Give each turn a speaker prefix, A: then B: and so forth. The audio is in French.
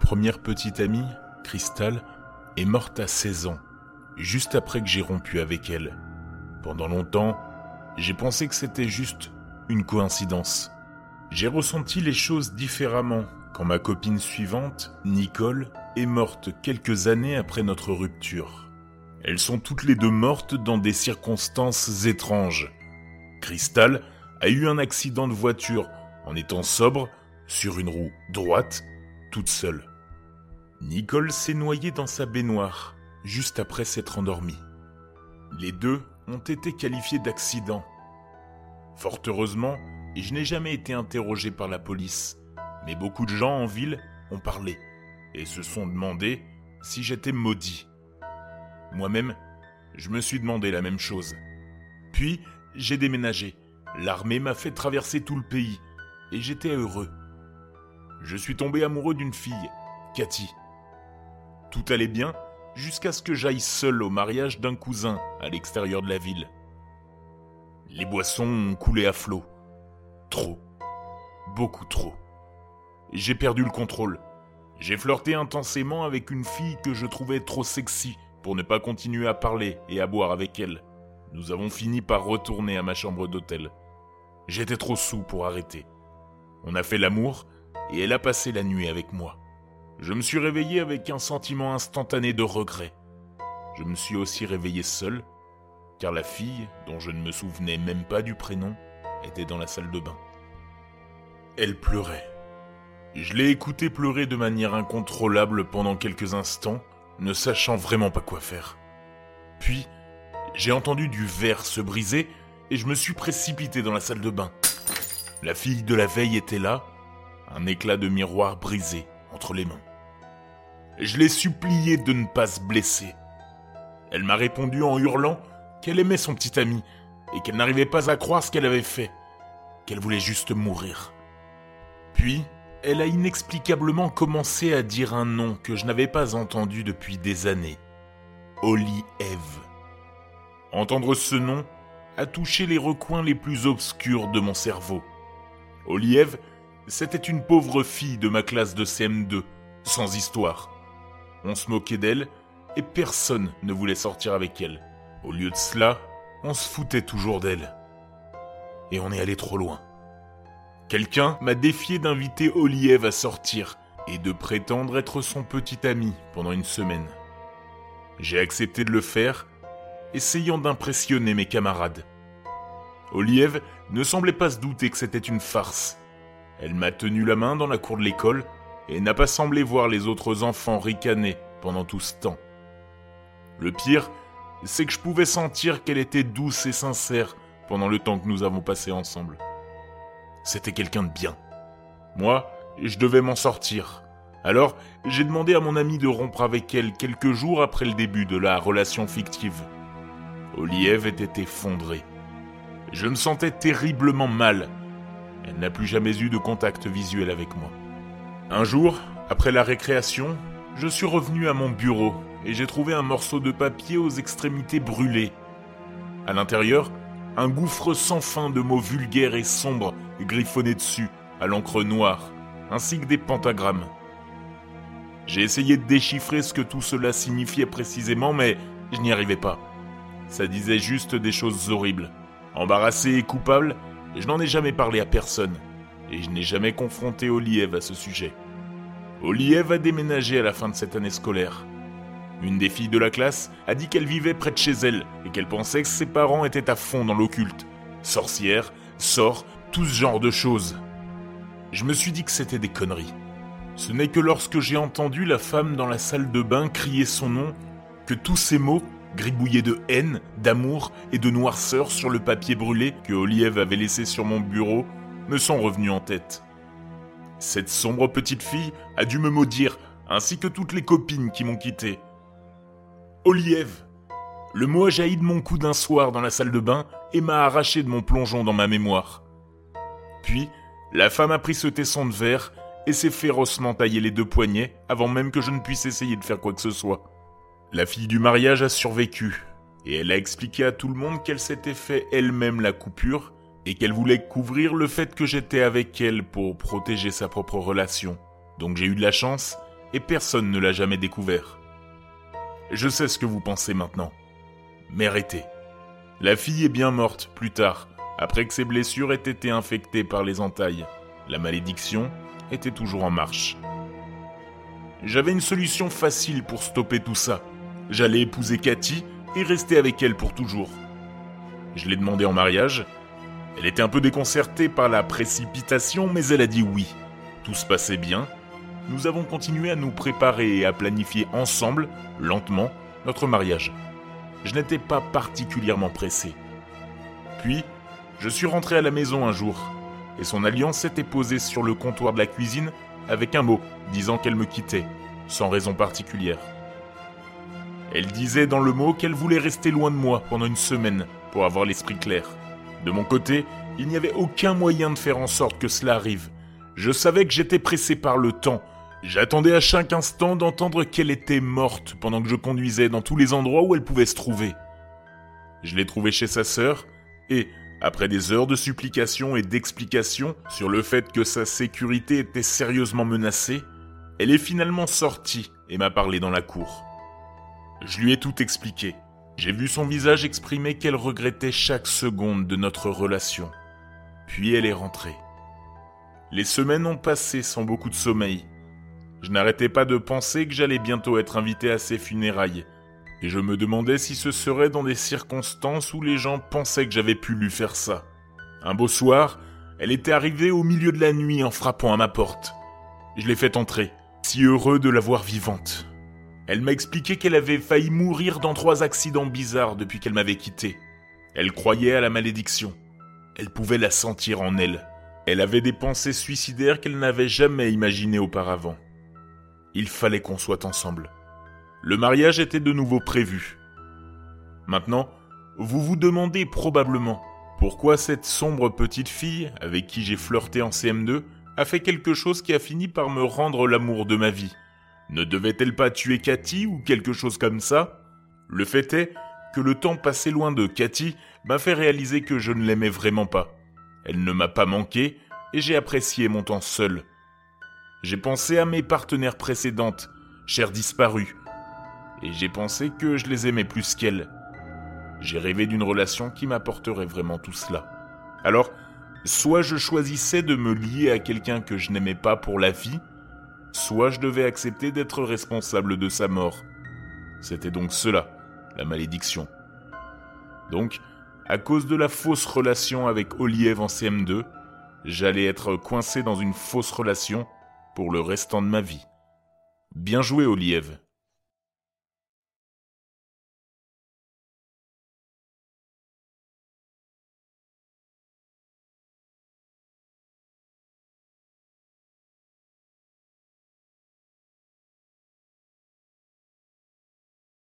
A: première petite amie, Cristal, est morte à 16 ans, juste après que j'ai rompu avec elle. Pendant longtemps, j'ai pensé que c'était juste une coïncidence. J'ai ressenti les choses différemment quand ma copine suivante, Nicole, est morte quelques années après notre rupture. Elles sont toutes les deux mortes dans des circonstances étranges. Crystal a eu un accident de voiture en étant sobre, sur une roue droite, toute seule. Nicole s'est noyée dans sa baignoire, juste après s'être endormie. Les deux ont été qualifiés d'accident. Fort heureusement, je n'ai jamais été interrogé par la police, mais beaucoup de gens en ville ont parlé et se sont demandé si j'étais maudit. Moi-même, je me suis demandé la même chose. Puis, j'ai déménagé. L'armée m'a fait traverser tout le pays, et j'étais heureux. Je suis tombé amoureux d'une fille, Cathy. Tout allait bien jusqu'à ce que j'aille seul au mariage d'un cousin à l'extérieur de la ville. Les boissons ont coulé à flot. Trop. Beaucoup trop. J'ai perdu le contrôle. J'ai flirté intensément avec une fille que je trouvais trop sexy pour ne pas continuer à parler et à boire avec elle. Nous avons fini par retourner à ma chambre d'hôtel. J'étais trop sous pour arrêter. On a fait l'amour et elle a passé la nuit avec moi. Je me suis réveillé avec un sentiment instantané de regret. Je me suis aussi réveillé seul, car la fille, dont je ne me souvenais même pas du prénom, était dans la salle de bain. Elle pleurait. Je l'ai écoutée pleurer de manière incontrôlable pendant quelques instants, ne sachant vraiment pas quoi faire. Puis, j'ai entendu du verre se briser et je me suis précipité dans la salle de bain. La fille de la veille était là, un éclat de miroir brisé entre les mains. Je l'ai supplié de ne pas se blesser. Elle m'a répondu en hurlant qu'elle aimait son petit ami et qu'elle n'arrivait pas à croire ce qu'elle avait fait, qu'elle voulait juste mourir. Puis, elle a inexplicablement commencé à dire un nom que je n'avais pas entendu depuis des années. Holly Eve. Entendre ce nom a touché les recoins les plus obscurs de mon cerveau. Holly Eve, c'était une pauvre fille de ma classe de CM2, sans histoire. On se moquait d'elle et personne ne voulait sortir avec elle. Au lieu de cela, on se foutait toujours d'elle. Et on est allé trop loin. Quelqu'un m'a défié d'inviter Oliev à sortir et de prétendre être son petit ami pendant une semaine. J'ai accepté de le faire, essayant d'impressionner mes camarades. Oliev ne semblait pas se douter que c'était une farce. Elle m'a tenu la main dans la cour de l'école et n'a pas semblé voir les autres enfants ricaner pendant tout ce temps. Le pire, c'est que je pouvais sentir qu'elle était douce et sincère pendant le temps que nous avons passé ensemble. C'était quelqu'un de bien. Moi, je devais m'en sortir. Alors, j'ai demandé à mon ami de rompre avec elle quelques jours après le début de la relation fictive. Oliev était effondrée. Je me sentais terriblement mal. Elle n'a plus jamais eu de contact visuel avec moi. Un jour, après la récréation, je suis revenu à mon bureau et j'ai trouvé un morceau de papier aux extrémités brûlées. À l'intérieur, un gouffre sans fin de mots vulgaires et sombres griffonnés dessus à l'encre noire, ainsi que des pentagrammes. J'ai essayé de déchiffrer ce que tout cela signifiait précisément, mais je n'y arrivais pas. Ça disait juste des choses horribles. Embarrassé et coupable, je n'en ai jamais parlé à personne, et je n'ai jamais confronté Oliev à ce sujet. Oliev a déménagé à la fin de cette année scolaire. Une des filles de la classe a dit qu'elle vivait près de chez elle et qu'elle pensait que ses parents étaient à fond dans l'occulte. Sorcière, sort, tout ce genre de choses. Je me suis dit que c'était des conneries. Ce n'est que lorsque j'ai entendu la femme dans la salle de bain crier son nom que tous ces mots, gribouillés de haine, d'amour et de noirceur sur le papier brûlé que Oliev avait laissé sur mon bureau, me sont revenus en tête. Cette sombre petite fille a dû me maudire, ainsi que toutes les copines qui m'ont quitté. Oliev. Le mot a jailli de mon cou d'un soir dans la salle de bain et m'a arraché de mon plongeon dans ma mémoire. Puis, la femme a pris ce tesson de verre et s'est férocement taillé les deux poignets avant même que je ne puisse essayer de faire quoi que ce soit. La fille du mariage a survécu, et elle a expliqué à tout le monde qu'elle s'était fait elle-même la coupure et qu'elle voulait couvrir le fait que j'étais avec elle pour protéger sa propre relation. Donc j'ai eu de la chance et personne ne l'a jamais découvert. Je sais ce que vous pensez maintenant. Mais arrêtez. La fille est bien morte plus tard, après que ses blessures aient été infectées par les entailles. La malédiction était toujours en marche. J'avais une solution facile pour stopper tout ça. J'allais épouser Cathy et rester avec elle pour toujours. Je l'ai demandé en mariage. Elle était un peu déconcertée par la précipitation, mais elle a dit oui. Tout se passait bien. Nous avons continué à nous préparer et à planifier ensemble, lentement, notre mariage. Je n'étais pas particulièrement pressé. Puis, je suis rentré à la maison un jour, et son alliance s'était posée sur le comptoir de la cuisine avec un mot disant qu'elle me quittait, sans raison particulière. Elle disait dans le mot qu'elle voulait rester loin de moi pendant une semaine pour avoir l'esprit clair. De mon côté, il n'y avait aucun moyen de faire en sorte que cela arrive. Je savais que j'étais pressé par le temps. J'attendais à chaque instant d'entendre qu'elle était morte pendant que je conduisais dans tous les endroits où elle pouvait se trouver. Je l'ai trouvée chez sa sœur, et, après des heures de supplications et d'explications sur le fait que sa sécurité était sérieusement menacée, elle est finalement sortie et m'a parlé dans la cour. Je lui ai tout expliqué. J'ai vu son visage exprimer qu'elle regrettait chaque seconde de notre relation. Puis elle est rentrée. Les semaines ont passé sans beaucoup de sommeil. Je n'arrêtais pas de penser que j'allais bientôt être invité à ses funérailles, et je me demandais si ce serait dans des circonstances où les gens pensaient que j'avais pu lui faire ça. Un beau soir, elle était arrivée au milieu de la nuit en frappant à ma porte. Je l'ai fait entrer, si heureux de la voir vivante. Elle m'a expliqué qu'elle avait failli mourir dans trois accidents bizarres depuis qu'elle m'avait quitté. Elle croyait à la malédiction. Elle pouvait la sentir en elle. Elle avait des pensées suicidaires qu'elle n'avait jamais imaginées auparavant. Il fallait qu'on soit ensemble. Le mariage était de nouveau prévu. Maintenant, vous vous demandez probablement pourquoi cette sombre petite fille, avec qui j'ai flirté en CM2, a fait quelque chose qui a fini par me rendre l'amour de ma vie. Ne devait-elle pas tuer Cathy ou quelque chose comme ça? Le fait est que le temps passé loin de Cathy m'a fait réaliser que je ne l'aimais vraiment pas. Elle ne m'a pas manqué et j'ai apprécié mon temps seul. J'ai pensé à mes partenaires précédentes, chères disparues, et j'ai pensé que je les aimais plus qu'elles. J'ai rêvé d'une relation qui m'apporterait vraiment tout cela. Alors, soit je choisissais de me lier à quelqu'un que je n'aimais pas pour la vie, soit je devais accepter d'être responsable de sa mort. C'était donc cela, la malédiction. Donc, à cause de la fausse relation avec Olive en CM2, j'allais être coincé dans une fausse relation pour le restant de ma vie. Bien joué, Olive.